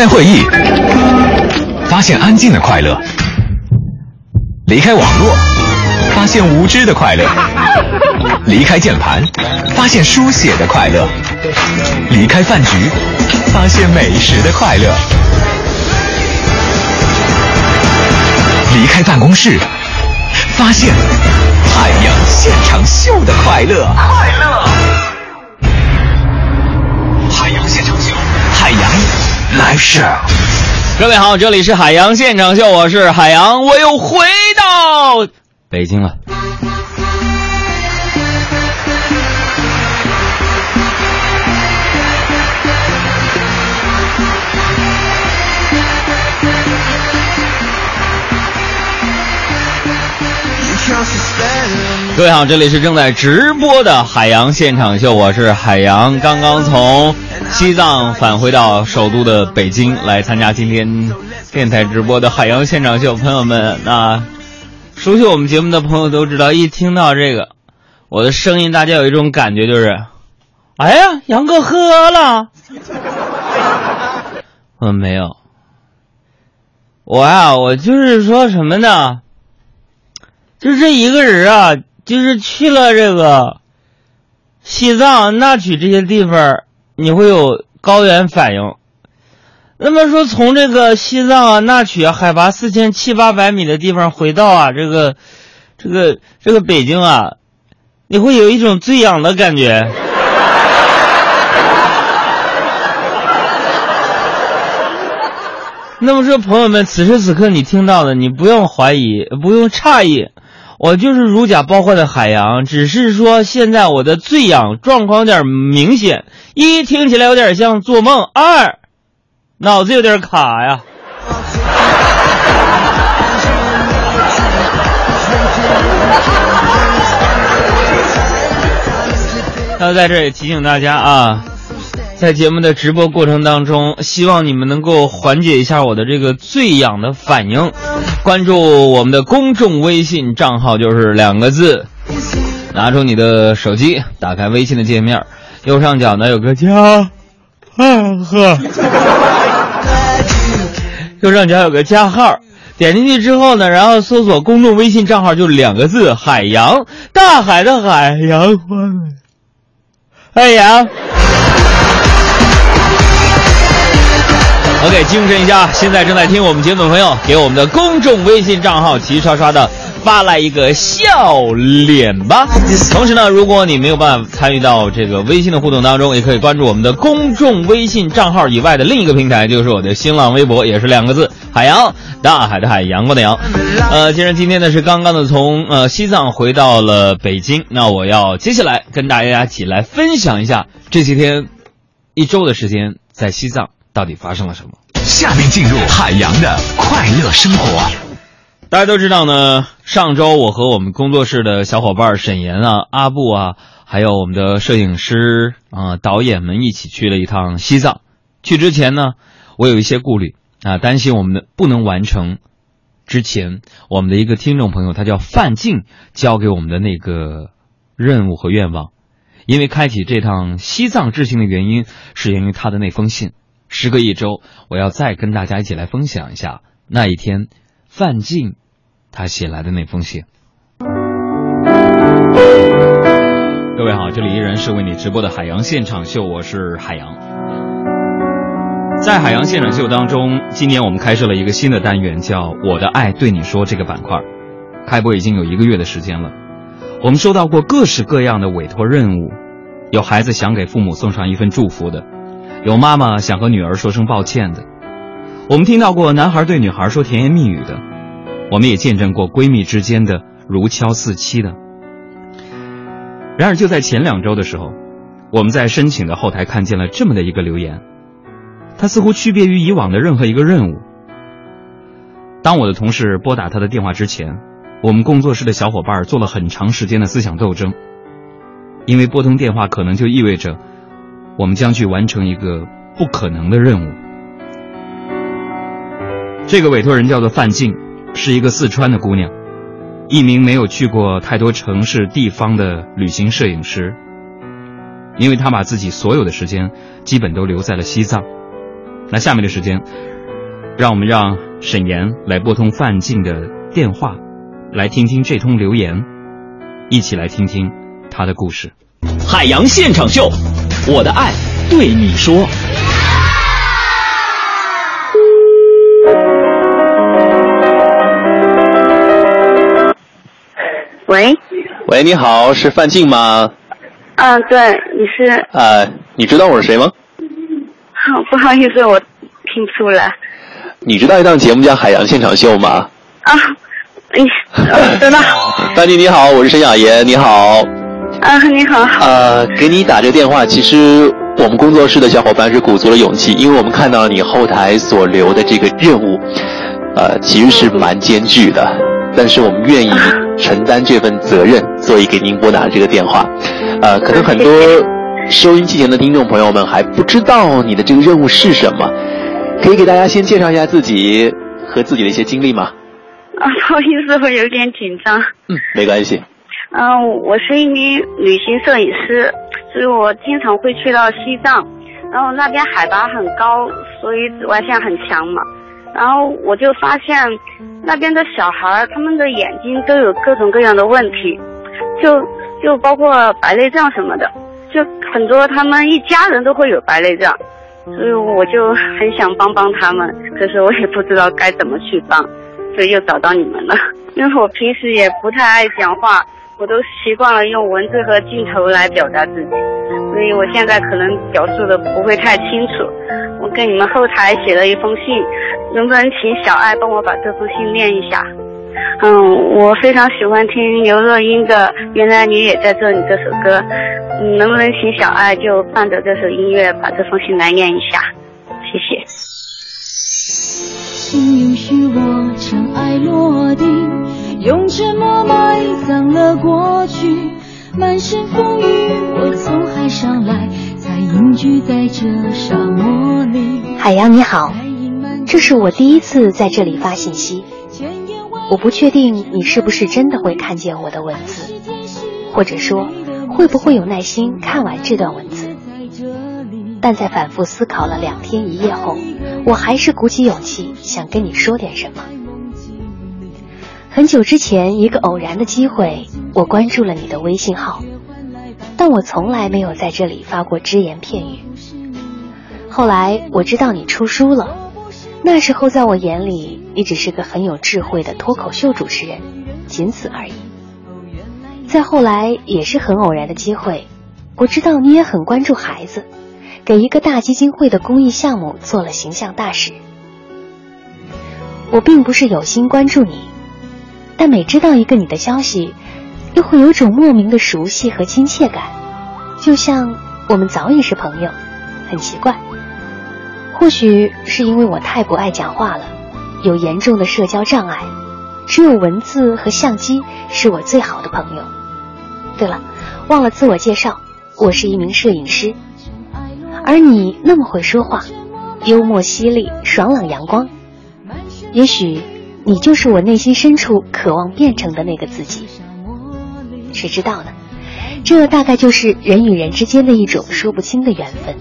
开会议，发现安静的快乐；离开网络，发现无知的快乐；离开键盘，发现书写的快乐；离开饭局，发现美食的快乐；离开办公室，发现海洋现场秀的快乐。快乐！Live show。各位好，这里是海洋现场秀，我是海洋，我又回到北京了。各位好，这里是正在直播的海洋现场秀，我是海洋，刚刚从西藏返回到首都的北京来参加今天电台直播的海洋现场秀。朋友们，那熟悉我们节目的朋友都知道，一听到这个我的声音，大家有一种感觉就是，哎呀，杨哥喝了。嗯，没有，我呀，我就是说什么呢？就这一个人啊，就是去了这个西藏、那曲这些地方，你会有高原反应。那么说，从这个西藏啊、那曲啊，海拔四千七八百米的地方回到啊这个这个这个北京啊，你会有一种醉氧的感觉。那么说，朋友们，此时此刻你听到的，你不用怀疑，不用诧异。我就是如假包换的海洋，只是说现在我的醉氧状况有点明显。一听起来有点像做梦，二脑子有点卡呀。那在这里提醒大家啊，在节目的直播过程当中，希望你们能够缓解一下我的这个醉氧的反应。关注我们的公众微信账号就是两个字，拿出你的手机，打开微信的界面，右上角呢有个加，呵，右上角有个加号，点进去之后呢，然后搜索公众微信账号就两个字海洋，大海的海洋欢，海洋。OK，精神一下，现在正在听我们节目的朋友，给我们的公众微信账号齐刷刷的发来一个笑脸吧。同时呢，如果你没有办法参与到这个微信的互动当中，也可以关注我们的公众微信账号以外的另一个平台，就是我的新浪微博，也是两个字“海洋”，大海的海，阳光的阳。呃，既然今天呢是刚刚的从呃西藏回到了北京，那我要接下来跟大家一起来分享一下这些天一周的时间在西藏。到底发生了什么？下面进入海洋的快乐生活。大家都知道呢，上周我和我们工作室的小伙伴沈岩啊、阿布啊，还有我们的摄影师啊、导演们一起去了一趟西藏。去之前呢，我有一些顾虑啊，担心我们的不能完成之前我们的一个听众朋友，他叫范静，交给我们的那个任务和愿望。因为开启这趟西藏之行的原因，是源于他的那封信。时隔一周，我要再跟大家一起来分享一下那一天范进他写来的那封信。各位好，这里依然是为你直播的海洋现场秀，我是海洋。在海洋现场秀当中，今年我们开设了一个新的单元，叫“我的爱对你说”这个板块。开播已经有一个月的时间了，我们收到过各式各样的委托任务，有孩子想给父母送上一份祝福的。有妈妈想和女儿说声抱歉的，我们听到过男孩对女孩说甜言蜜语的，我们也见证过闺蜜之间的如胶似漆的。然而就在前两周的时候，我们在申请的后台看见了这么的一个留言，它似乎区别于以往的任何一个任务。当我的同事拨打他的电话之前，我们工作室的小伙伴做了很长时间的思想斗争，因为拨通电话可能就意味着。我们将去完成一个不可能的任务。这个委托人叫做范静，是一个四川的姑娘，一名没有去过太多城市地方的旅行摄影师。因为她把自己所有的时间基本都留在了西藏，那下面的时间，让我们让沈岩来拨通范静的电话，来听听这通留言，一起来听听他的故事。海洋现场秀，我的爱对你说。喂，喂，你好，是范静吗？嗯，对，你是？呃，你知道我是谁吗？好，不好意思，我听不出来。你知道一档节目叫《海洋现场秀》吗？啊，你知道。范静你好，我是沈雅妍，你好。啊，你好。呃，给你打这个电话，其实我们工作室的小伙伴是鼓足了勇气，因为我们看到你后台所留的这个任务，呃，其实是蛮艰巨的，但是我们愿意承担这份责任，所以给您拨打这个电话。呃，可能很多收音机前的听众朋友们还不知道你的这个任务是什么，可以给大家先介绍一下自己和自己的一些经历吗？啊，不好意思，我有点紧张。嗯，没关系。嗯，我是一名旅行摄影师，所以我经常会去到西藏，然后那边海拔很高，所以紫外线很强嘛。然后我就发现那边的小孩，他们的眼睛都有各种各样的问题，就就包括白内障什么的，就很多他们一家人都会有白内障，所以我就很想帮帮他们，可是我也不知道该怎么去帮，所以又找到你们了。因为我平时也不太爱讲话。我都习惯了用文字和镜头来表达自己，所以我现在可能表述的不会太清楚。我跟你们后台写了一封信，能不能请小爱帮我把这封信念一下？嗯，我非常喜欢听刘若英的《原来你也在这里》这首歌，能不能请小爱就伴着这首音乐把这封信来念一下？谢谢。请允许我尘埃落定。用沉默埋葬了过去，满身风雨，我从海上来，才隐居在这沙漠里。海洋你好，这是我第一次在这里发信息，我不确定你是不是真的会看见我的文字，或者说会不会有耐心看完这段文字。但在反复思考了两天一夜后，我还是鼓起勇气想跟你说点什么。很久之前，一个偶然的机会，我关注了你的微信号，但我从来没有在这里发过只言片语。后来我知道你出书了，那时候在我眼里，你只是个很有智慧的脱口秀主持人，仅此而已。再后来，也是很偶然的机会，我知道你也很关注孩子，给一个大基金会的公益项目做了形象大使。我并不是有心关注你。但每知道一个你的消息，又会有种莫名的熟悉和亲切感，就像我们早已是朋友，很奇怪。或许是因为我太不爱讲话了，有严重的社交障碍，只有文字和相机是我最好的朋友。对了，忘了自我介绍，我是一名摄影师，而你那么会说话，幽默犀利，爽朗阳光，也许。你就是我内心深处渴望变成的那个自己，谁知道呢？这大概就是人与人之间的一种说不清的缘分。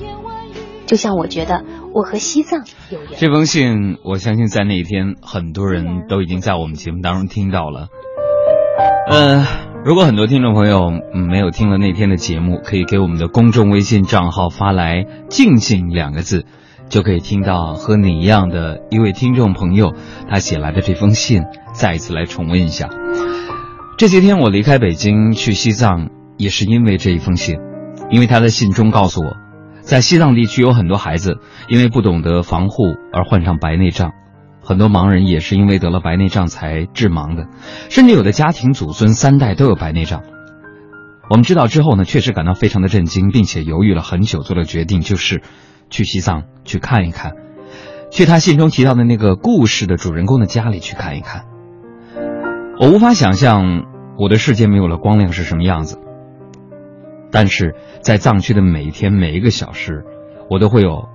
就像我觉得我和西藏有缘。这封信，我相信在那一天，很多人都已经在我们节目当中听到了。呃，如果很多听众朋友没有听了那天的节目，可以给我们的公众微信账号发来“静静”两个字。就可以听到和你一样的一位听众朋友他写来的这封信，再一次来重温一下。这些天我离开北京去西藏，也是因为这一封信，因为他在信中告诉我，在西藏地区有很多孩子因为不懂得防护而患上白内障，很多盲人也是因为得了白内障才致盲的，甚至有的家庭祖孙三代都有白内障。我们知道之后呢，确实感到非常的震惊，并且犹豫了很久，做了决定，就是。去西藏去看一看，去他信中提到的那个故事的主人公的家里去看一看。我无法想象我的世界没有了光亮是什么样子，但是在藏区的每一天每一个小时，我都会有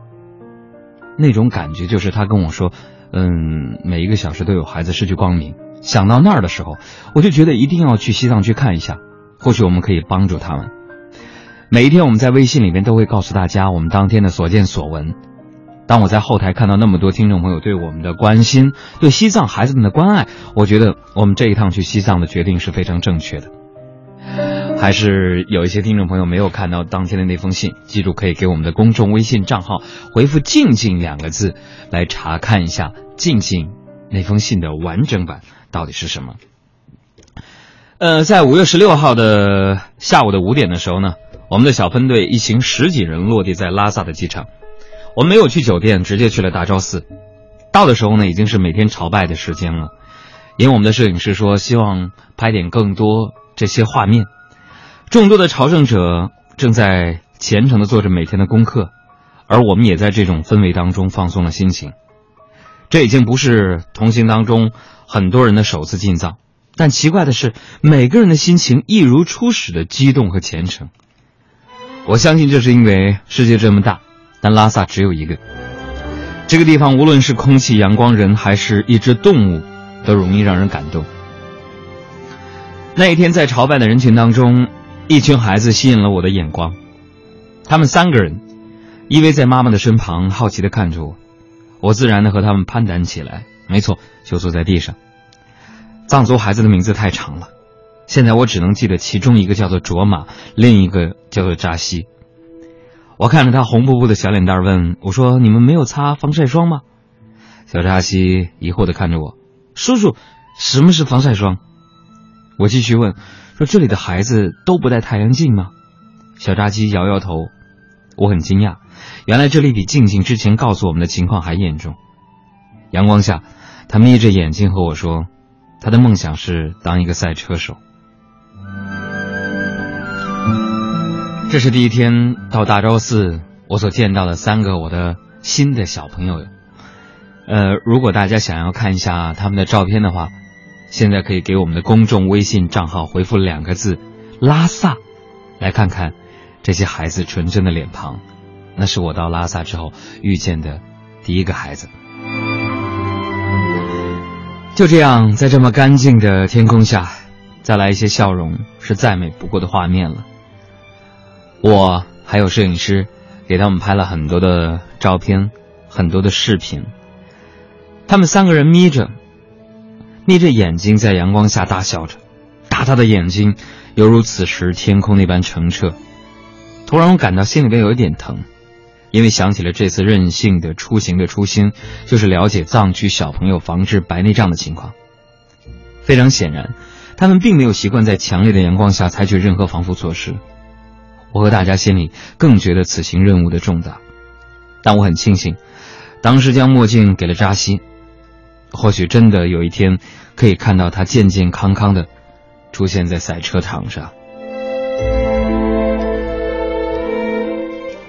那种感觉，就是他跟我说，嗯，每一个小时都有孩子失去光明。想到那儿的时候，我就觉得一定要去西藏去看一下，或许我们可以帮助他们。每一天，我们在微信里面都会告诉大家我们当天的所见所闻。当我在后台看到那么多听众朋友对我们的关心，对西藏孩子们的关爱，我觉得我们这一趟去西藏的决定是非常正确的。还是有一些听众朋友没有看到当天的那封信，记住可以给我们的公众微信账号回复“静静”两个字，来查看一下“静静”那封信的完整版到底是什么。呃，在五月十六号的下午的五点的时候呢，我们的小分队一行十几人落地在拉萨的机场。我们没有去酒店，直接去了大昭寺。到的时候呢，已经是每天朝拜的时间了。因为我们的摄影师说，希望拍点更多这些画面。众多的朝圣者正在虔诚地做着每天的功课，而我们也在这种氛围当中放松了心情。这已经不是同行当中很多人的首次进藏，但奇怪的是，每个人的心情一如初始的激动和虔诚。我相信这是因为世界这么大。但拉萨只有一个，这个地方无论是空气、阳光、人，还是一只动物，都容易让人感动。那一天在朝拜的人群当中，一群孩子吸引了我的眼光，他们三个人依偎在妈妈的身旁，好奇的看着我，我自然的和他们攀谈起来。没错，就坐在地上。藏族孩子的名字太长了，现在我只能记得其中一个叫做卓玛，另一个叫做扎西。我看着他红扑扑的小脸蛋，问我说：“你们没有擦防晒霜吗？”小扎西疑惑的看着我：“叔叔，什么是防晒霜？”我继续问：“说这里的孩子都不戴太阳镜吗？”小扎西摇摇头。我很惊讶，原来这里比静静之前告诉我们的情况还严重。阳光下，他眯着眼睛和我说：“他的梦想是当一个赛车手。”这是第一天到大昭寺，我所见到的三个我的新的小朋友。呃，如果大家想要看一下他们的照片的话，现在可以给我们的公众微信账号回复两个字“拉萨”，来看看这些孩子纯真的脸庞。那是我到拉萨之后遇见的第一个孩子。就这样，在这么干净的天空下，再来一些笑容，是再美不过的画面了。我还有摄影师，给他们拍了很多的照片，很多的视频。他们三个人眯着，眯着眼睛在阳光下大笑着，大大的眼睛犹如此时天空那般澄澈。突然，我感到心里边有一点疼，因为想起了这次任性的出行的初心，就是了解藏区小朋友防治白内障的情况。非常显然，他们并没有习惯在强烈的阳光下采取任何防护措施。我和大家心里更觉得此行任务的重大，但我很庆幸，当时将墨镜给了扎西，或许真的有一天可以看到他健健康康的出现在赛车场上。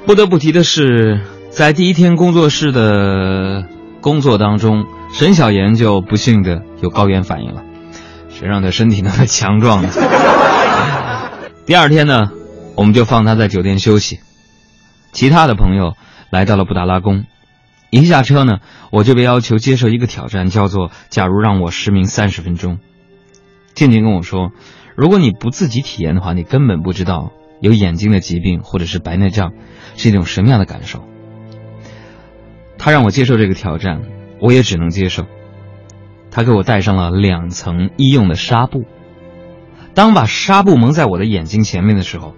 不得不提的是，在第一天工作室的工作当中，沈小妍就不幸的有高原反应了，谁让他身体那么强壮呢？第二天呢？我们就放他在酒店休息，其他的朋友来到了布达拉宫，一下车呢，我就被要求接受一个挑战，叫做“假如让我失明三十分钟”。静静跟我说，如果你不自己体验的话，你根本不知道有眼睛的疾病或者是白内障是一种什么样的感受。他让我接受这个挑战，我也只能接受。他给我戴上了两层医用的纱布，当把纱布蒙在我的眼睛前面的时候。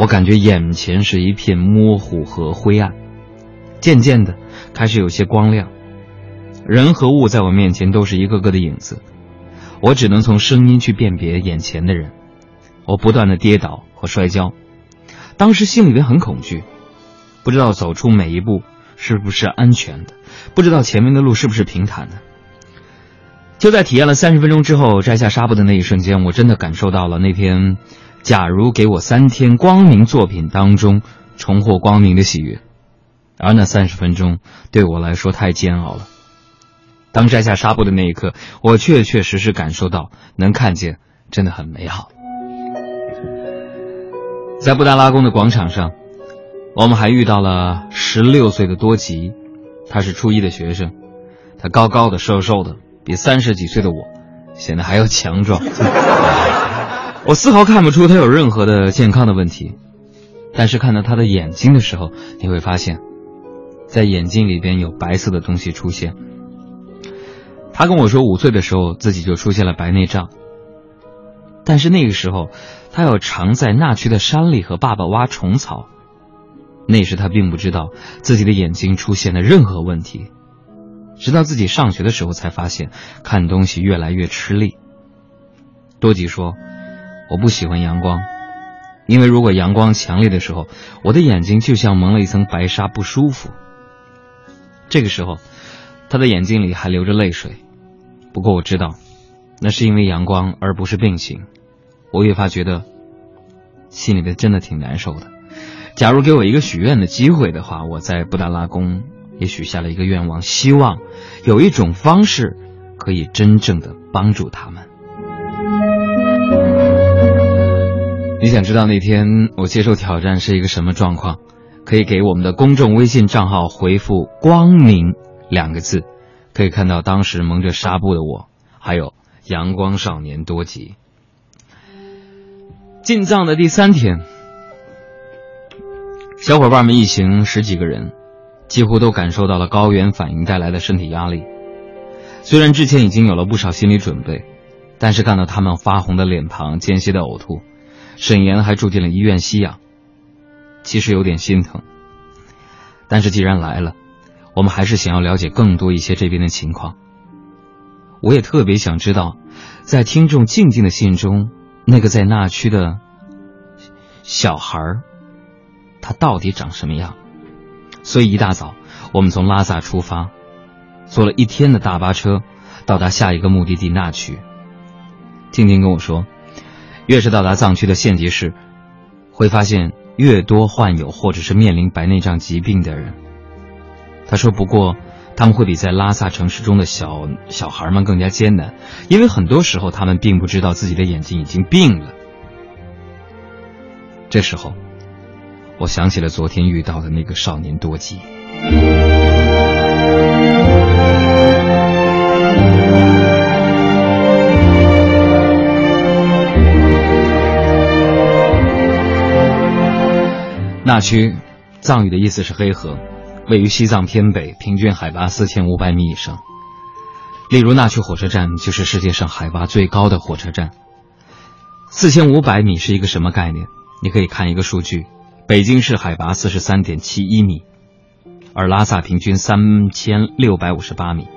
我感觉眼前是一片模糊和灰暗，渐渐的开始有些光亮，人和物在我面前都是一个个的影子，我只能从声音去辨别眼前的人。我不断的跌倒和摔跤，当时心里面很恐惧，不知道走出每一步是不是安全的，不知道前面的路是不是平坦的。就在体验了三十分钟之后，摘下纱布的那一瞬间，我真的感受到了那天。假如给我三天光明作品当中重获光明的喜悦，而那三十分钟对我来说太煎熬了。当摘下纱布的那一刻，我确确实实感受到能看见真的很美好。在布达拉宫的广场上，我们还遇到了十六岁的多吉，他是初一的学生，他高高的、瘦瘦的，比三十几岁的我显得还要强壮。我丝毫看不出他有任何的健康的问题，但是看到他的眼睛的时候，你会发现，在眼睛里边有白色的东西出现。他跟我说，五岁的时候自己就出现了白内障，但是那个时候他要常在那区的山里和爸爸挖虫草。那时他并不知道自己的眼睛出现了任何问题，直到自己上学的时候才发现看东西越来越吃力。多吉说：“我不喜欢阳光，因为如果阳光强烈的时候，我的眼睛就像蒙了一层白纱，不舒服。”这个时候，他的眼睛里还流着泪水。不过我知道，那是因为阳光，而不是病情。我越发觉得心里边真的挺难受的。假如给我一个许愿的机会的话，我在布达拉宫也许下了一个愿望，希望有一种方式可以真正的帮助他们。你想知道那天我接受挑战是一个什么状况？可以给我们的公众微信账号回复“光明”两个字，可以看到当时蒙着纱布的我，还有阳光少年多吉。进藏的第三天。小伙伴们一行十几个人，几乎都感受到了高原反应带来的身体压力。虽然之前已经有了不少心理准备，但是看到他们发红的脸庞、间歇的呕吐，沈岩还住进了医院吸氧，其实有点心疼。但是既然来了，我们还是想要了解更多一些这边的情况。我也特别想知道，在听众静静的信中，那个在那区的小孩儿。它到底长什么样？所以一大早，我们从拉萨出发，坐了一天的大巴车，到达下一个目的地那区。静静跟我说，越是到达藏区的县级市，会发现越多患有或者是面临白内障疾病的人。他说，不过他们会比在拉萨城市中的小小孩们更加艰难，因为很多时候他们并不知道自己的眼睛已经病了。这时候。我想起了昨天遇到的那个少年多吉。那区，藏语的意思是黑河，位于西藏偏北，平均海拔四千五百米以上。例如，那区火车站就是世界上海拔最高的火车站。四千五百米是一个什么概念？你可以看一个数据。北京市海拔四十三点七一米，而拉萨平均三千六百五十八米，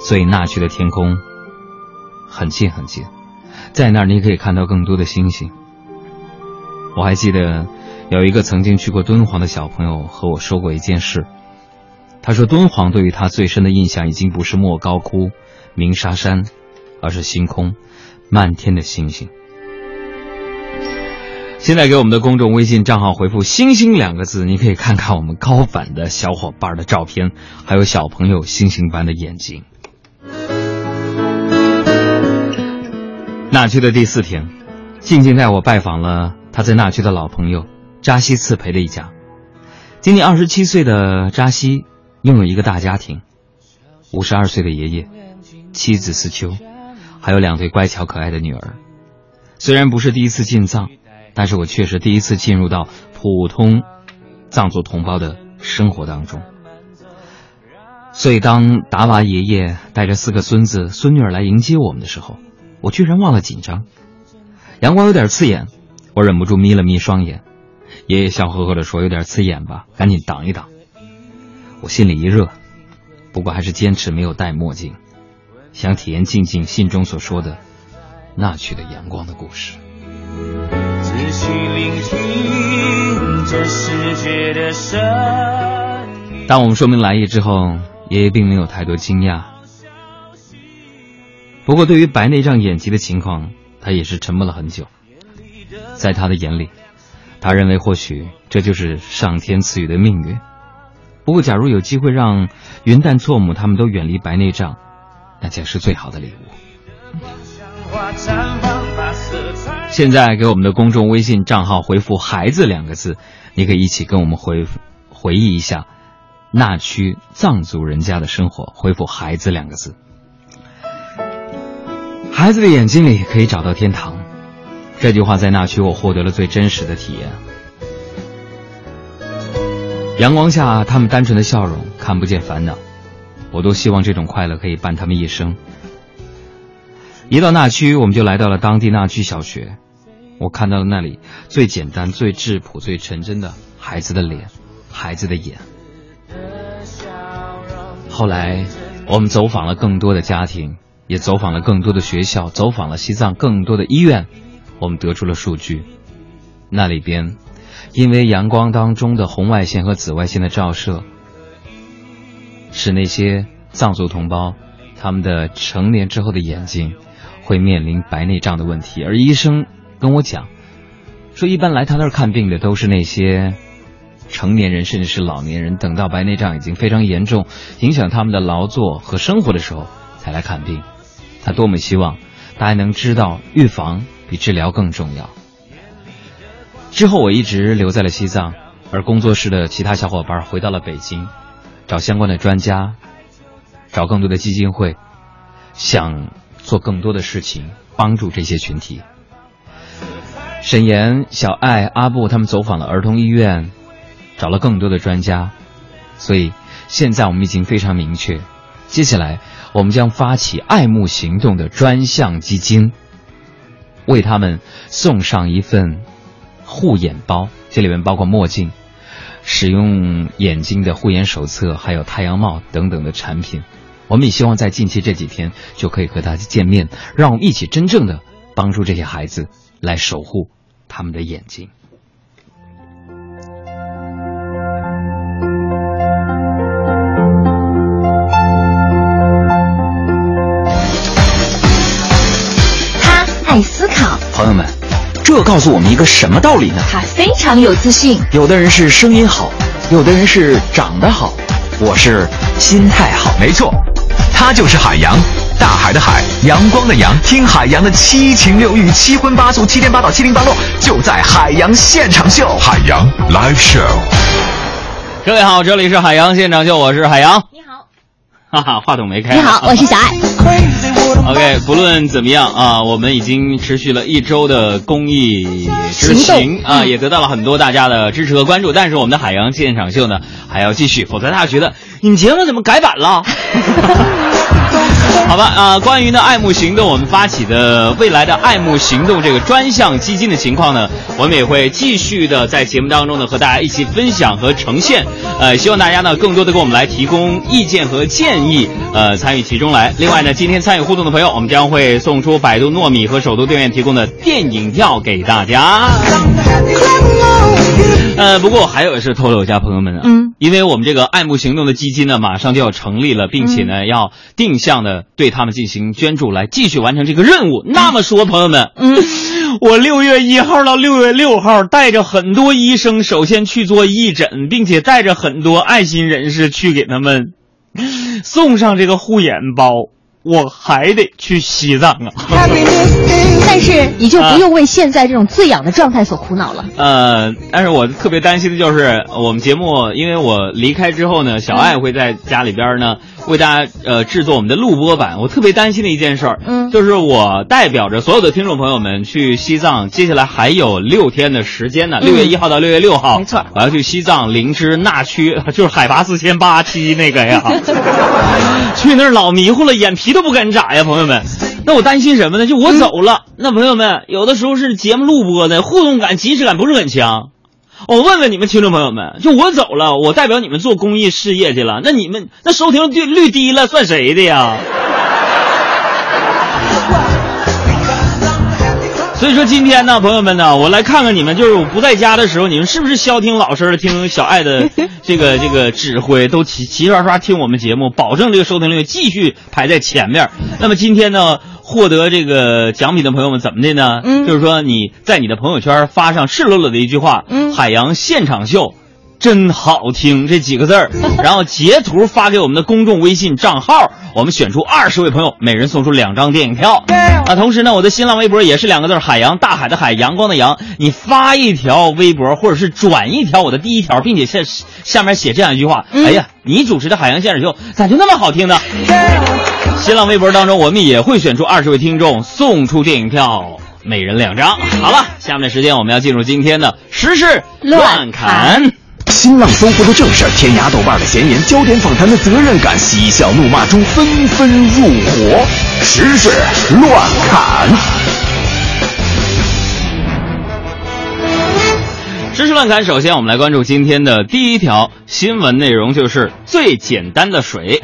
所以那区的天空很近很近，在那儿你可以看到更多的星星。我还记得有一个曾经去过敦煌的小朋友和我说过一件事，他说敦煌对于他最深的印象已经不是莫高窟、鸣沙山，而是星空，漫天的星星。现在给我们的公众微信账号回复“星星”两个字，你可以看看我们高反的小伙伴的照片，还有小朋友星星般的眼睛。那区的第四天，静静带我拜访了他在那区的老朋友扎西次培的一家。今年二十七岁的扎西拥有一个大家庭，五十二岁的爷爷，妻子思秋，还有两对乖巧可爱的女儿。虽然不是第一次进藏。但是我确实第一次进入到普通藏族同胞的生活当中，所以当达瓦爷爷带着四个孙子孙女儿来迎接我们的时候，我居然忘了紧张。阳光有点刺眼，我忍不住眯了眯双眼。爷爷笑呵呵地说：“有点刺眼吧，赶紧挡一挡。”我心里一热，不过还是坚持没有戴墨镜，想体验静静信中所说的那曲的阳光的故事。仔细聆听这世界的声音。当我们说明来意之后，爷爷并没有太多惊讶。不过，对于白内障眼疾的情况，他也是沉默了很久。在他的眼里，他认为或许这就是上天赐予的命运。不过，假如有机会让云淡错母他们都远离白内障，那将是最好的礼物。现在给我们的公众微信账号回复“孩子”两个字，你可以一起跟我们回回忆一下那区藏族人家的生活。回复“孩子”两个字，孩子的眼睛里可以找到天堂。这句话在那区我获得了最真实的体验。阳光下，他们单纯的笑容看不见烦恼，我都希望这种快乐可以伴他们一生。一到那区，我们就来到了当地那区小学，我看到了那里最简单、最质朴、最纯真的孩子的脸，孩子的眼。后来，我们走访了更多的家庭，也走访了更多的学校，走访了西藏更多的医院，我们得出了数据，那里边。因为阳光当中的红外线和紫外线的照射，使那些藏族同胞他们的成年之后的眼睛会面临白内障的问题。而医生跟我讲，说一般来他那儿看病的都是那些成年人，甚至是老年人，等到白内障已经非常严重，影响他们的劳作和生活的时候才来看病。他多么希望大家能知道，预防比治疗更重要。之后我一直留在了西藏，而工作室的其他小伙伴回到了北京，找相关的专家，找更多的基金会，想做更多的事情帮助这些群体。沈岩、小爱、阿布他们走访了儿童医院，找了更多的专家，所以现在我们已经非常明确，接下来我们将发起爱慕行动的专项基金，为他们送上一份。护眼包，这里面包括墨镜、使用眼睛的护眼手册，还有太阳帽等等的产品。我们也希望在近期这几天就可以和大家见面，让我们一起真正的帮助这些孩子来守护他们的眼睛。这告诉我们一个什么道理呢？他非常有自信。有的人是声音好，有的人是长得好，我是心态好。没错，他就是海洋，大海的海，阳光的阳。听海洋的七情六欲，七荤八素，七颠八倒，七零八落，就在海洋现场秀。海洋 live show。各位好，这里是海洋现场秀，我是海洋。你好，哈哈，话筒没开。你好，我是小爱。OK，不论怎么样啊，我们已经持续了一周的公益执行啊，也得到了很多大家的支持和关注。但是我们的海洋现场秀呢，还要继续，否则大家觉得你节目怎么改版了？好吧啊，关于呢爱慕行动，我们发起的未来的爱慕行动这个专项基金的情况呢，我们也会继续的在节目当中呢和大家一起分享和呈现。呃，希望大家呢更多的给我们来提供意见和建议，呃，参与其中来。另外呢，今天参与互动的朋友，我们将会送出百度糯米和首都电影院提供的电影票给大家。呃，不过还有是透露一下，朋友们啊，嗯，因为我们这个爱慕行动的基金呢，马上就要成立了，并且呢，要定向的对他们进行捐助，来继续完成这个任务。那么说，朋友们，嗯，我六月一号到六月六号，带着很多医生，首先去做义诊，并且带着很多爱心人士去给他们 送上这个护眼包。我还得去西藏啊！但是你就不用为现在这种醉氧的状态所苦恼了。呃，但是我特别担心的就是我们节目，因为我离开之后呢，小爱会在家里边呢为大家呃制作我们的录播版。我特别担心的一件事儿，嗯，就是我代表着所有的听众朋友们去西藏，接下来还有六天的时间呢，六月一号到六月六号，没错，我要去西藏林芝那区，就是海拔四千八七那个呀，去那儿老迷糊了，眼皮。都不敢眨呀，朋友们。那我担心什么呢？就我走了，那朋友们有的时候是节目录播的，互动感、即时感不是很强。我问问你们听众朋友们，就我走了，我代表你们做公益事业去了，那你们那收听率率低了，算谁的呀？所以说今天呢，朋友们呢，我来看看你们，就是我不在家的时候，你们是不是消停老实的听小爱的 这个这个指挥，都齐齐刷刷听我们节目，保证这个收听率继续排在前面。那么今天呢，获得这个奖品的朋友们怎么的呢？嗯，就是说你在你的朋友圈发上赤裸裸的一句话，嗯，海洋现场秀。真好听这几个字儿，然后截图发给我们的公众微信账号，我们选出二十位朋友，每人送出两张电影票。啊，同时呢，我的新浪微博也是两个字海洋大海的海，阳光的阳。你发一条微博或者是转一条我的第一条，并且下下面写这样一句话：哎呀，你主持的海洋现场秀咋就那么好听呢？新浪微博当中，我们也会选出二十位听众，送出电影票，每人两张。好了，下面的时间我们要进入今天的时事乱侃。新浪搜狐的正事，天涯豆瓣的闲言，焦点访谈的责任感，嬉笑怒骂中纷纷入伙，时事乱侃。知识乱侃，首先我们来关注今天的第一条新闻内容，就是最简单的水。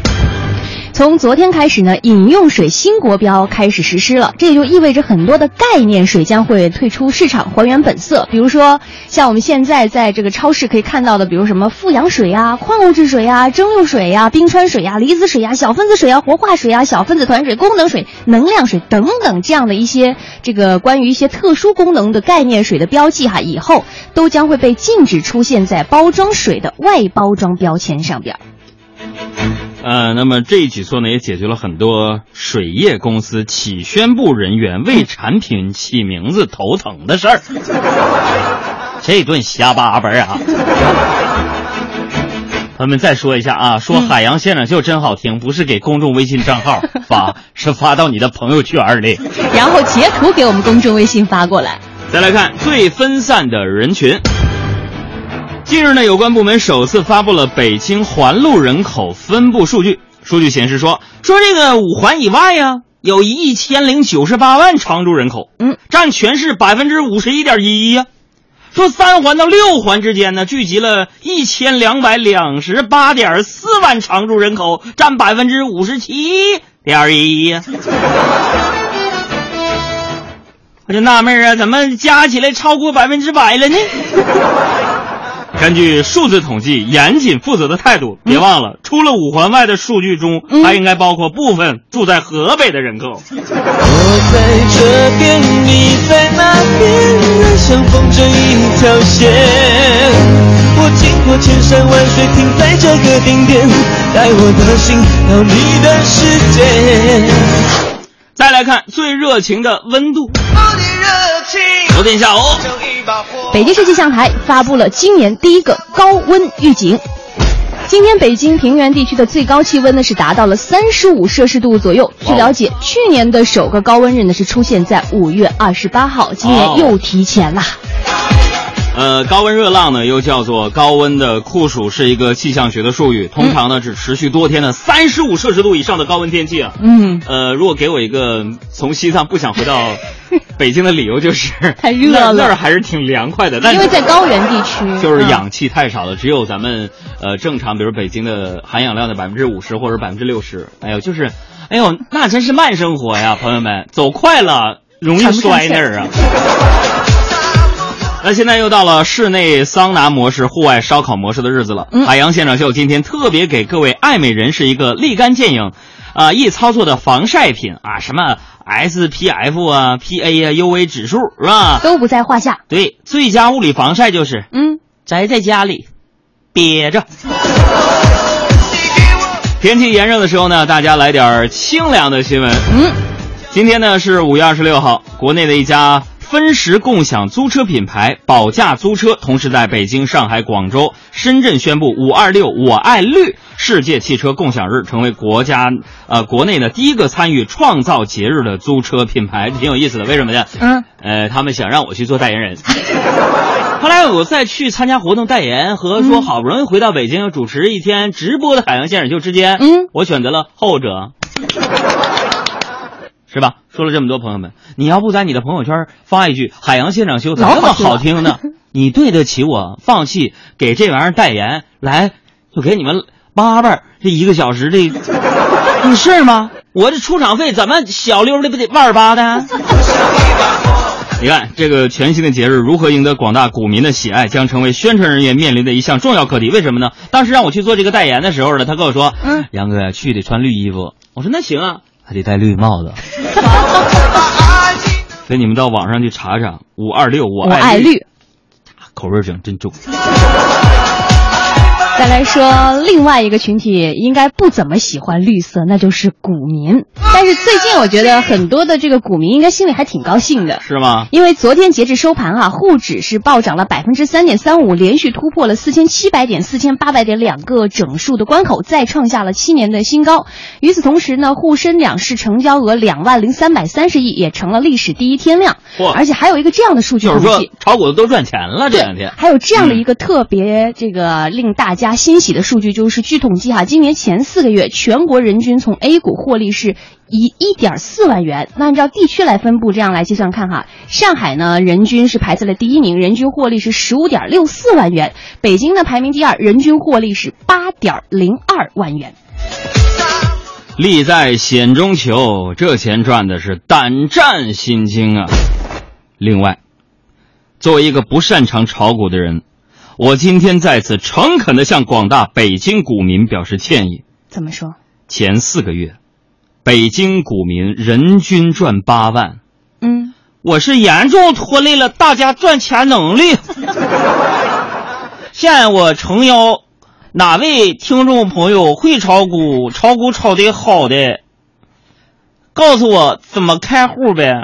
从昨天开始呢，饮用水新国标开始实施了，这也就意味着很多的概念水将会退出市场，还原本色。比如说，像我们现在在这个超市可以看到的，比如什么富氧水呀、矿物质水呀、蒸馏水呀、冰川水呀、离子水呀、小分子水呀、活化水呀、小分子团水、功能水、能量水等等这样的一些这个关于一些特殊功能的概念水的标记哈，以后都将会被禁止出现在包装水的外包装标签上边。呃，那么这一举措呢，也解决了很多水业公司起宣布人员为产品起名字头疼的事儿。这顿瞎叭叭啊！朋友们，再说一下啊，说海洋现场秀真好听，不是给公众微信账号发，是发到你的朋友圈里，然后截图给我们公众微信发过来。再来看最分散的人群。近日呢，有关部门首次发布了北京环路人口分布数据。数据显示说，说这个五环以外呀，有一千零九十八万常住人口，嗯，占全市百分之五十一点一呀。说三环到六环之间呢，聚集了一千两百两十八点四万常住人口，占百分之五十七点一呀。我就纳闷啊，怎么加起来超过百分之百了呢？根据数字统计，严谨负责的态度，别忘了，除了五环外的数据中，还应该包括部分住在河北的人口。我在这边，你在那边，人相逢这一条线。我经过千山万水，停在这个顶点，带我的心到你的世界。再来看最热情的温度。昨天下午，北京市气象台发布了今年第一个高温预警。今天北京平原地区的最高气温呢是达到了三十五摄氏度左右。据了解，去年的首个高温日呢是出现在五月二十八号，今年又提前了。呃，高温热浪呢，又叫做高温的酷暑，是一个气象学的术语。通常呢，只持续多天的三十五摄氏度以上的高温天气啊。嗯。呃，如果给我一个从西藏不想回到 北京的理由，就是太热了，那儿还是挺凉快的。但因为在高原地区，就是氧气太少了，只有咱们呃正常，比如北京的含氧量的百分之五十或者百分之六十。哎呦，就是，哎呦，那真是慢生活呀，朋友们，走快了容易摔那儿啊。那现在又到了室内桑拿模式、户外烧烤模式的日子了。海洋现场秀今天特别给各位爱美人士一个立竿见影、啊易操作的防晒品啊，什么 SPF 啊、PA 啊、UV 指数是吧？都不在话下。对，最佳物理防晒就是嗯，宅在家里憋着。天气炎热的时候呢，大家来点清凉的新闻。嗯，今天呢是五月二十六号，国内的一家。分时共享租车品牌保驾租车，同时在北京、上海、广州、深圳宣布“五二六我爱绿”世界汽车共享日，成为国家呃国内的第一个参与创造节日的租车品牌，挺有意思的。为什么呢？嗯，呃，他们想让我去做代言人。后来我再去参加活动代言和说好不容易回到北京主持一天直播的海洋现场秀之间，嗯，我选择了后者。是吧？说了这么多，朋友们，你要不在你的朋友圈发一句“海洋现场秀”，怎么那么好听呢？你对得起我放弃给这玩意儿代言，来就给你们叭叭这一个小时这，你是吗？我这出场费怎么小溜的不得万儿八的？你看这个全新的节日如何赢得广大股民的喜爱，将成为宣传人员面临的一项重要课题。为什么呢？当时让我去做这个代言的时候呢，他跟我说：“嗯，杨哥去得穿绿衣服。”我说：“那行啊。”还得戴绿帽子，所以你们到网上去查查“五二六我爱绿”，口味整真重。再来说另外一个群体，应该不怎么喜欢绿色，那就是股民。但是最近我觉得很多的这个股民应该心里还挺高兴的，是吗？因为昨天截至收盘啊，沪指是暴涨了百分之三点三五，连续突破了四千七百点、四千八百点两个整数的关口，再创下了七年的新高。与此同时呢，沪深两市成交额两万零三百三十亿，也成了历史第一天量。而且还有一个这样的数据就是说炒股的都赚钱了这两天。还有这样的一个特别这个令大家欣喜的数据，就是据统计哈，今年前四个月全国人均从 A 股获利是以一点四万元。那按照地区来分布，这样来计算看哈，上海呢人均是排在了第一名，人均获利是十五点六四万元；北京呢排名第二，人均获利是八点零二万元。利在险中求，这钱赚的是胆战心惊啊！另外，作为一个不擅长炒股的人，我今天在此诚恳地向广大北京股民表示歉意。怎么说？前四个月，北京股民人均赚八万，嗯，我是严重拖累了大家赚钱能力。现在我诚邀哪位听众朋友会炒股、炒股炒得好的，告诉我怎么开户呗。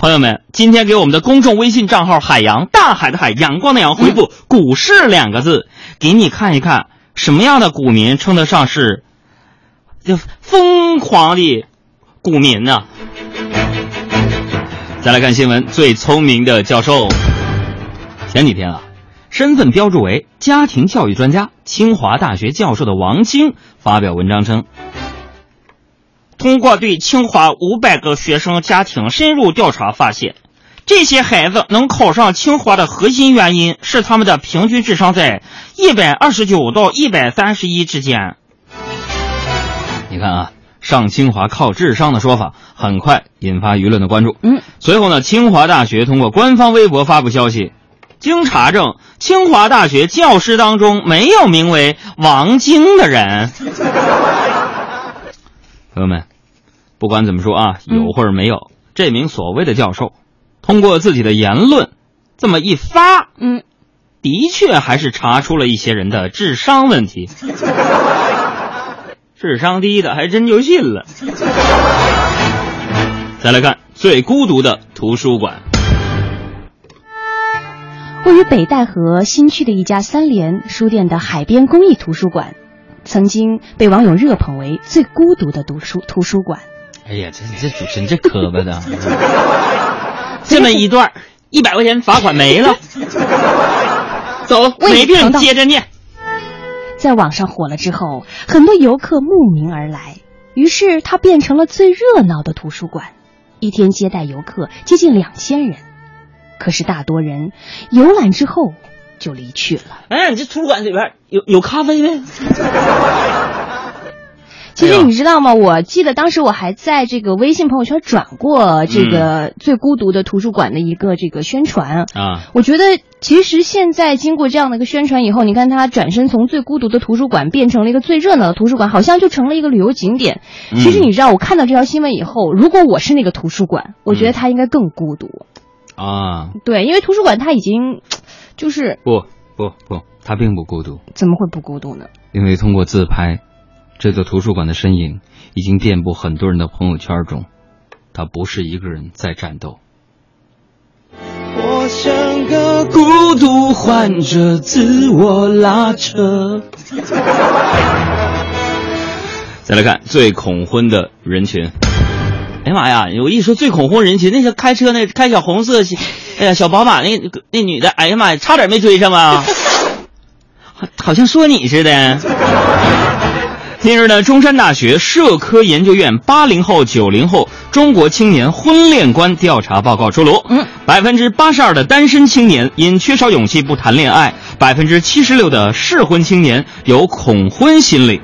朋友们，今天给我们的公众微信账号“海洋大海的海阳光的阳”回复“股市”两个字，给你看一看什么样的股民称得上是就疯狂的股民呢？再来看新闻，最聪明的教授。前几天啊，身份标注为家庭教育专家、清华大学教授的王晶发表文章称。通过对清华五百个学生家庭深入调查发现，这些孩子能考上清华的核心原因是他们的平均智商在一百二十九到一百三十一之间。你看啊，上清华靠智商的说法很快引发舆论的关注。嗯，随后呢，清华大学通过官方微博发布消息，经查证，清华大学教师当中没有名为王晶的人。朋友们，不管怎么说啊，有或者没有，这名所谓的教授，通过自己的言论这么一发，嗯，的确还是查出了一些人的智商问题。智商低的还真就信了。再来看最孤独的图书馆，位于北戴河新区的一家三联书店的海边公益图书馆。曾经被网友热捧为最孤独的读书图书馆。哎呀，这这主持人这磕巴的，这么一段一百块钱罚款没了。走，没病接着念。在网上火了之后，很多游客慕名而来，于是它变成了最热闹的图书馆，一天接待游客接近两千人。可是大多人游览之后。就离去了。哎，你这图书馆里边有有咖啡呗？其实你知道吗？我记得当时我还在这个微信朋友圈转过这个最孤独的图书馆的一个这个宣传啊。我觉得其实现在经过这样的一个宣传以后，你看它转身从最孤独的图书馆变成了一个最热闹的图书馆，好像就成了一个旅游景点。其实你知道，我看到这条新闻以后，如果我是那个图书馆，我觉得它应该更孤独啊。对，因为图书馆它已经。就是不不不，他并不孤独。怎么会不孤独呢？因为通过自拍，这座图书馆的身影已经遍布很多人的朋友圈中。他不是一个人在战斗。我像个孤独患者，自我拉扯。再来看最恐婚的人群。哎呀妈呀！我一说最恐婚人群，那些开车那开小红色。哎呀，小宝马那那女的，哎呀妈呀，差点没追上啊！好，好像说你似的。近日呢，中山大学社科研究院八零后、九零后中国青年婚恋观调查报告出炉。嗯，百分之八十二的单身青年因缺少勇气不谈恋爱，百分之七十六的适婚青年有恐婚心理。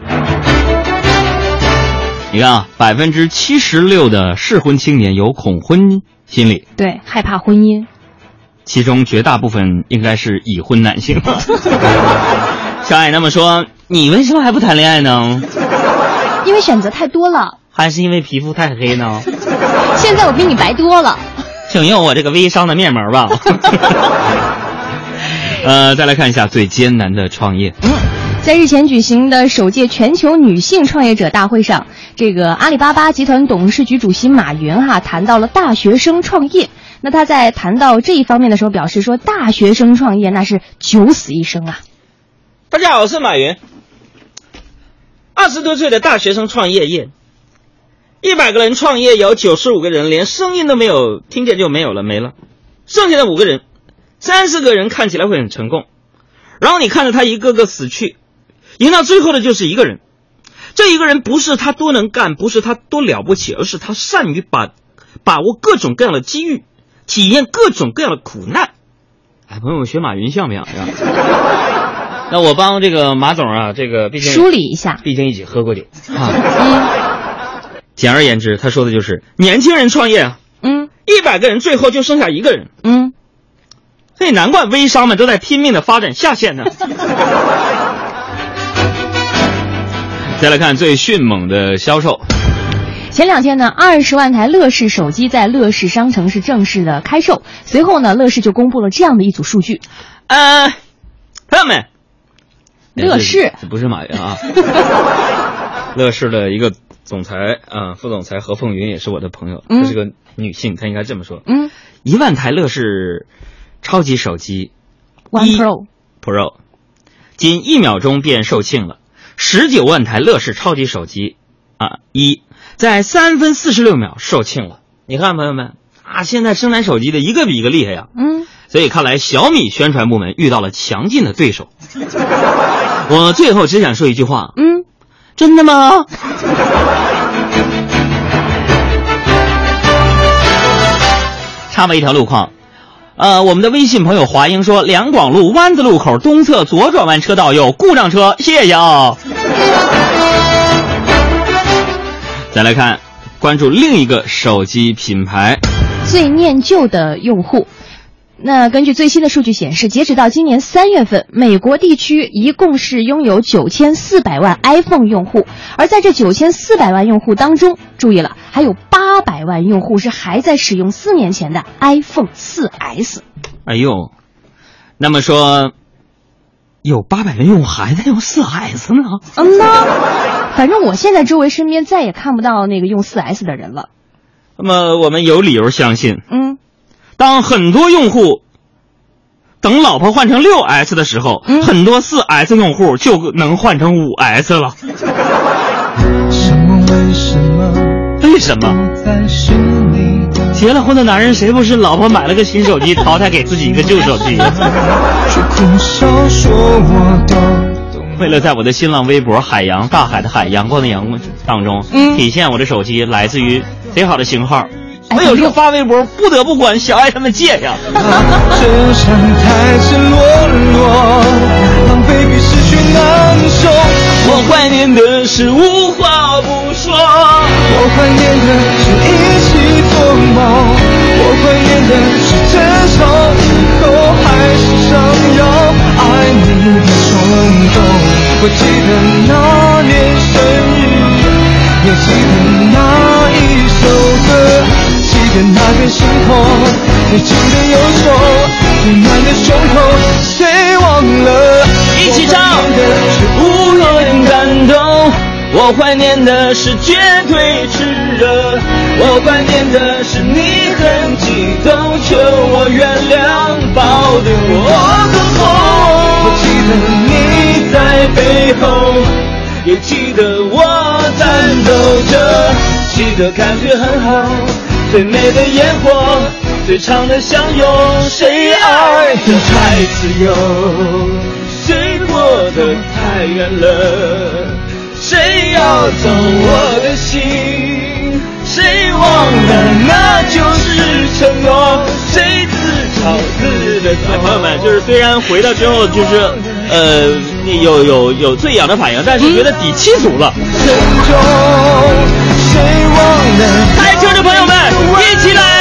你看啊，百分之七十六的适婚青年有恐婚心理，对，害怕婚姻。其中绝大部分应该是已婚男性。小矮那么说，你为什么还不谈恋爱呢？因为选择太多了。还是因为皮肤太黑呢？现在我比你白多了。请用我这个微商的面膜吧。呃，再来看一下最艰难的创业。嗯，在日前举行的首届全球女性创业者大会上，这个阿里巴巴集团董事局主席马云哈谈到了大学生创业。那他在谈到这一方面的时候，表示说，大学生创业那是九死一生啊。大家好，我是马云。二十多岁的大学生创业业，一百个人创业，有九十五个人连声音都没有听见就没有了，没了。剩下的五个人，三十个人看起来会很成功，然后你看着他一个个死去，赢到最后的就是一个人。这一个人不是他多能干，不是他多了不起，而是他善于把把握各种各样的机遇。体验各种各样的苦难，哎，朋友们学马云像不像？那我帮这个马总啊，这个毕竟梳理一下，毕竟一起喝过酒啊。简而言之，他说的就是年轻人创业啊，嗯，一百个人最后就剩下一个人，嗯，所以难怪微商们都在拼命的发展下线呢。再来看最迅猛的销售。前两天呢，二十万台乐视手机在乐视商城是正式的开售。随后呢，乐视就公布了这样的一组数据。呃，朋友们，乐视不是马云啊，乐视的一个总裁啊，副总裁何凤云也是我的朋友，她是个女性，她应该这么说。嗯，一万台乐视超级手机，One Pro Pro，仅一秒钟便售罄了。十九万台乐视超级手机啊，一。在三分四十六秒售罄了，你看朋友们啊，现在生产手机的一个比一个厉害呀。嗯，所以看来小米宣传部门遇到了强劲的对手。我最后只想说一句话，嗯，真的吗？插播一条路况，呃，我们的微信朋友华英说，两广路湾子路口东侧左转弯车道有故障车，谢谢啊。再来看，关注另一个手机品牌，最念旧的用户。那根据最新的数据显示，截止到今年三月份，美国地区一共是拥有九千四百万 iPhone 用户，而在这九千四百万用户当中，注意了，还有八百万用户是还在使用四年前的 iPhone 4S。哎呦，那么说。有八百零用户还在用四 S 呢？嗯呐，反正我现在周围身边再也看不到那个用四 S 的人了。那么我们有理由相信，嗯，当很多用户等老婆换成六 S 的时候，嗯，很多四 S 用户就能换成五 S 了。什么？结了婚的男人谁不是老婆买了个新手机，淘汰给自己一个旧手机？为了在我的新浪微博“海洋大海的海阳光的阳光”当中，体现我的手机来自于贼好的型号，我有时候发微博不得不管小爱他们借呀。我怀念的是无话我怀念的是一起做梦，我怀念的是争吵以后还是想要爱你的冲动。我记得那年生日，也记得那一首歌，记得那片星空，也记得忧愁最暖的胸口，谁忘了？一起唱。无言感动，我怀念的是绝对炽热，我怀念的是你很激动，求我原谅，抱得我更红。我记得你在背后，也记得我颤抖着，记得感觉很好，最美的烟火，最长的相拥，谁爱的太自由？谁过得太远了？谁要走我的心？谁忘了那就是承诺？谁自嘲自的走？朋友们，就是虽然回到之后就是呃有有有醉氧的反应，但是觉得底气足了。开车的朋友们，一起来！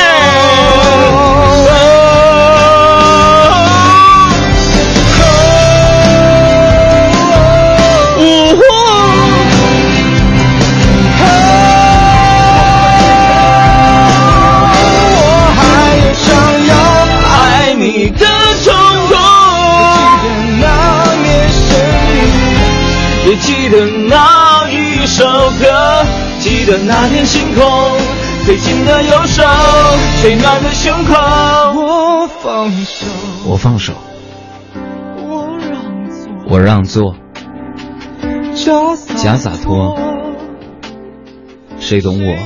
闹一首歌。记得那天星空，最紧的右手，最暖的胸口。我放手，我放手，我让座，我让座，假假洒脱。谁懂我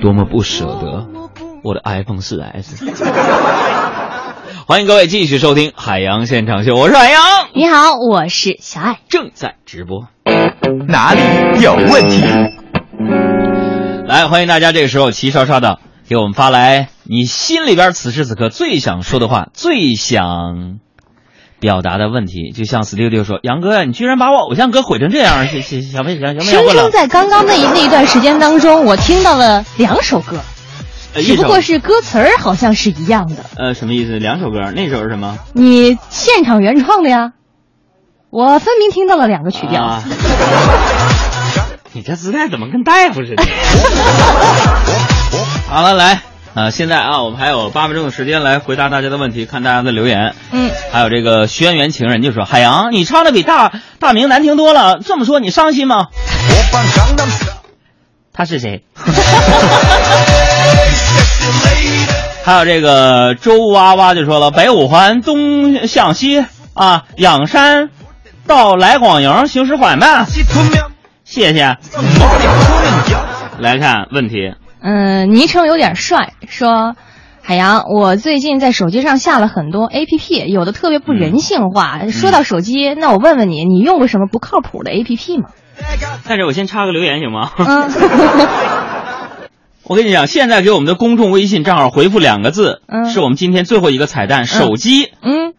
多么不舍得我的 iPhone 四 S？欢迎各位继续收听《海洋现场秀》，我是海洋。你好，我是小爱。正在直播，哪里有问题？来，欢迎大家这个时候齐刷刷的给我们发来你心里边此时此刻最想说的话，最想表达的问题。就像 Studio 说：“杨哥呀，你居然把我偶像歌毁成这样，小小小妹小小妹生生在刚刚那那一段时间当中，我听到了两首歌，呃只不过是歌词儿好像是一样的。呃什么意思？两首歌，那首是什么？你现场原创的呀？我分明听到了两个曲调。啊你这姿态怎么跟大夫似的？好了，来，呃，现在啊，我们还有八分钟的时间来回答大家的问题，看大家的留言。嗯，还有这个轩辕情人就说：“海洋，你唱的比大大明难听多了，这么说你伤心吗？”他是谁？还有这个周娃娃就说了：“北五环东向西啊，仰山到来广营行驶缓慢。”谢谢。来看问题，嗯，昵称有点帅，说海洋，我最近在手机上下了很多 A P P，有的特别不人性化。说到手机，那我问问你，你用过什么不靠谱的 A P P 吗？在这我先插个留言行吗？嗯，我跟你讲，现在给我们的公众微信账号回复两个字，嗯是我们今天最后一个彩蛋，手机。嗯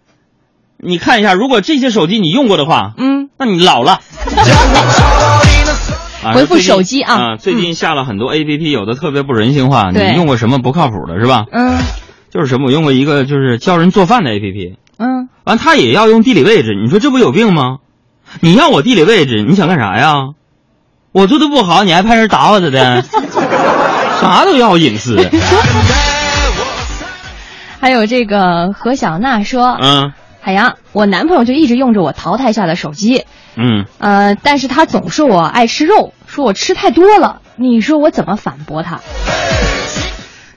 你看一下，如果这些手机你用过的话，嗯，那你老了。啊回复手机啊啊！最近下了很多 A P P，有的特别不人性化。你用过什么不靠谱的，是吧？嗯就是什么？我用过一个就是教人做饭的 A P P，嗯，完他也要用地理位置，你说这不有病吗？你要我地理位置，你想干啥呀？我做的不好，你还派人打我的的，啥都要隐私。还有这个何小娜说，嗯海洋，我男朋友就一直用着我淘汰下的手机，嗯，呃，但是他总说我爱吃肉，说我吃太多了，你说我怎么反驳他？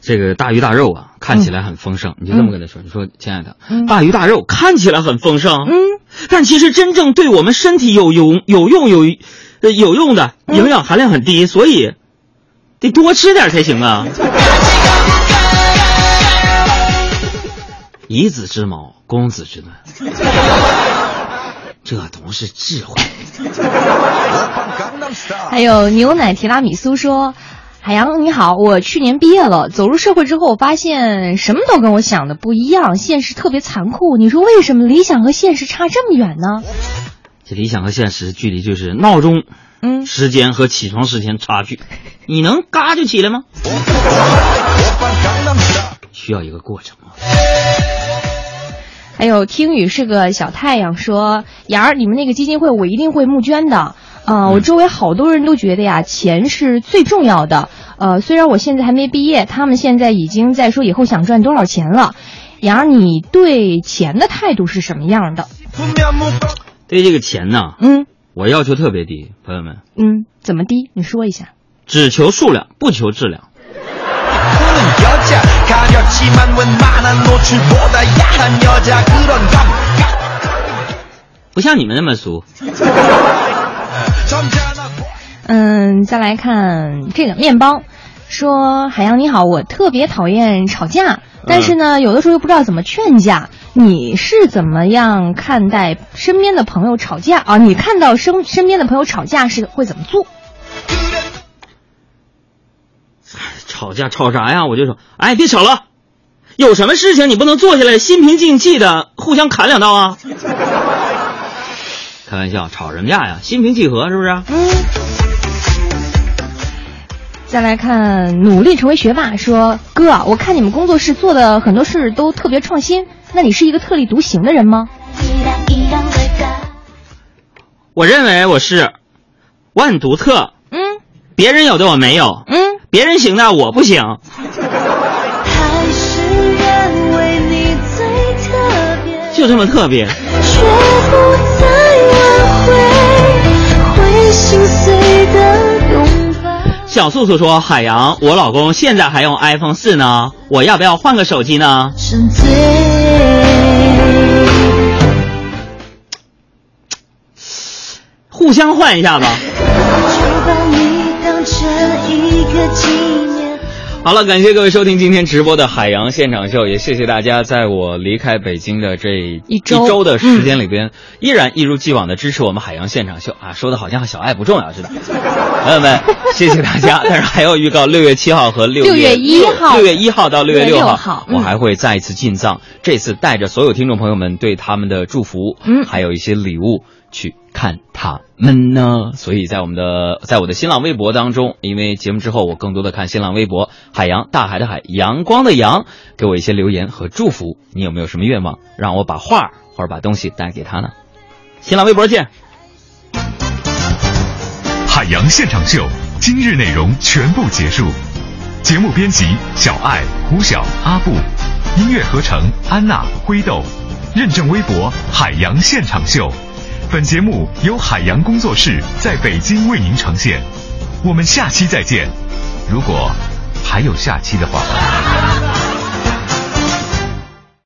这个大鱼大肉啊，看起来很丰盛，你就这么跟他说，你说亲爱的，嗯。大鱼大肉看起来很丰盛，嗯，但其实真正对我们身体有有有用有呃有用的营养含量很低，所以得多吃点才行啊。以子之矛，攻子之盾，这都是智慧。还有牛奶提拉米苏说。海洋你好，我去年毕业了，走入社会之后，我发现什么都跟我想的不一样，现实特别残酷。你说为什么理想和现实差这么远呢？这理想和现实距离就是闹钟嗯，时间和起床时间差距，你能嘎就起来吗？需要一个过程啊。还有听雨是个小太阳说，杨儿，你们那个基金会我一定会募捐的。啊、我周围好多人都觉得呀，钱是最重要的。呃，虽然我现在还没毕业，他们现在已经在说以后想赚多少钱了。杨儿，你对钱的态度是什么样的？对这个钱呢，嗯我要求特别低，朋友们，嗯，怎么低？你说一下。只求数量，不求质量。여자 가렸지만 웬만한 노출보다 야한 여자 그런 감 不像你们那么俗。嗯，再来看这个面包，说海洋你好，我特别讨厌吵架，但是呢，有的时候又不知道怎么劝架。你是怎么样看待身边的朋友吵架啊？你看到身身边的朋友吵架是会怎么做？ 吵架吵啥呀？我就说，哎，别吵了，有什么事情你不能坐下来心平静气静的互相砍两刀啊？开玩笑，吵什么架呀？心平气和是不是？嗯。再来看努力成为学霸，说哥啊，我看你们工作室做的很多事都特别创新，那你是一个特立独行的人吗？我认为我是，我很独特，嗯别人有的我没有，嗯，别人行的我不行。就这么特别。却不再挽回，回首心碎的拥抱。小素素说：“海洋，我老公现在还用 iPhone 四呢，我要不要换个手机呢？”。互相换一下吧。就把你当成一个纪念。好了，感谢各位收听今天直播的海洋现场秀，也谢谢大家在我离开北京的这一周的时间里边，依然一如既往的支持我们海洋现场秀啊，说的好像小爱不重要似的。朋友们，谢谢大家。但是还要预告，六月七号和六月一号六月一号到六月六6号嗯我还会再一次进藏。这次带着所有听众朋友们对他们的祝福，嗯还有一些礼物去看他们呢。所以在我们的在我的新浪微博当中，因为节目之后我更多的看新浪微博，海洋大海的海，阳光的阳，给我一些留言和祝福。你有没有什么愿望，让我把画或者把东西带给他呢？新浪微博见。海洋现场秀今日内容全部结束。节目编辑小爱、胡晓、阿布，音乐合成安娜、灰豆，认证微博海洋现场秀。本节目由海洋工作室在北京为您呈现。我们下期再见，如果还有下期的话。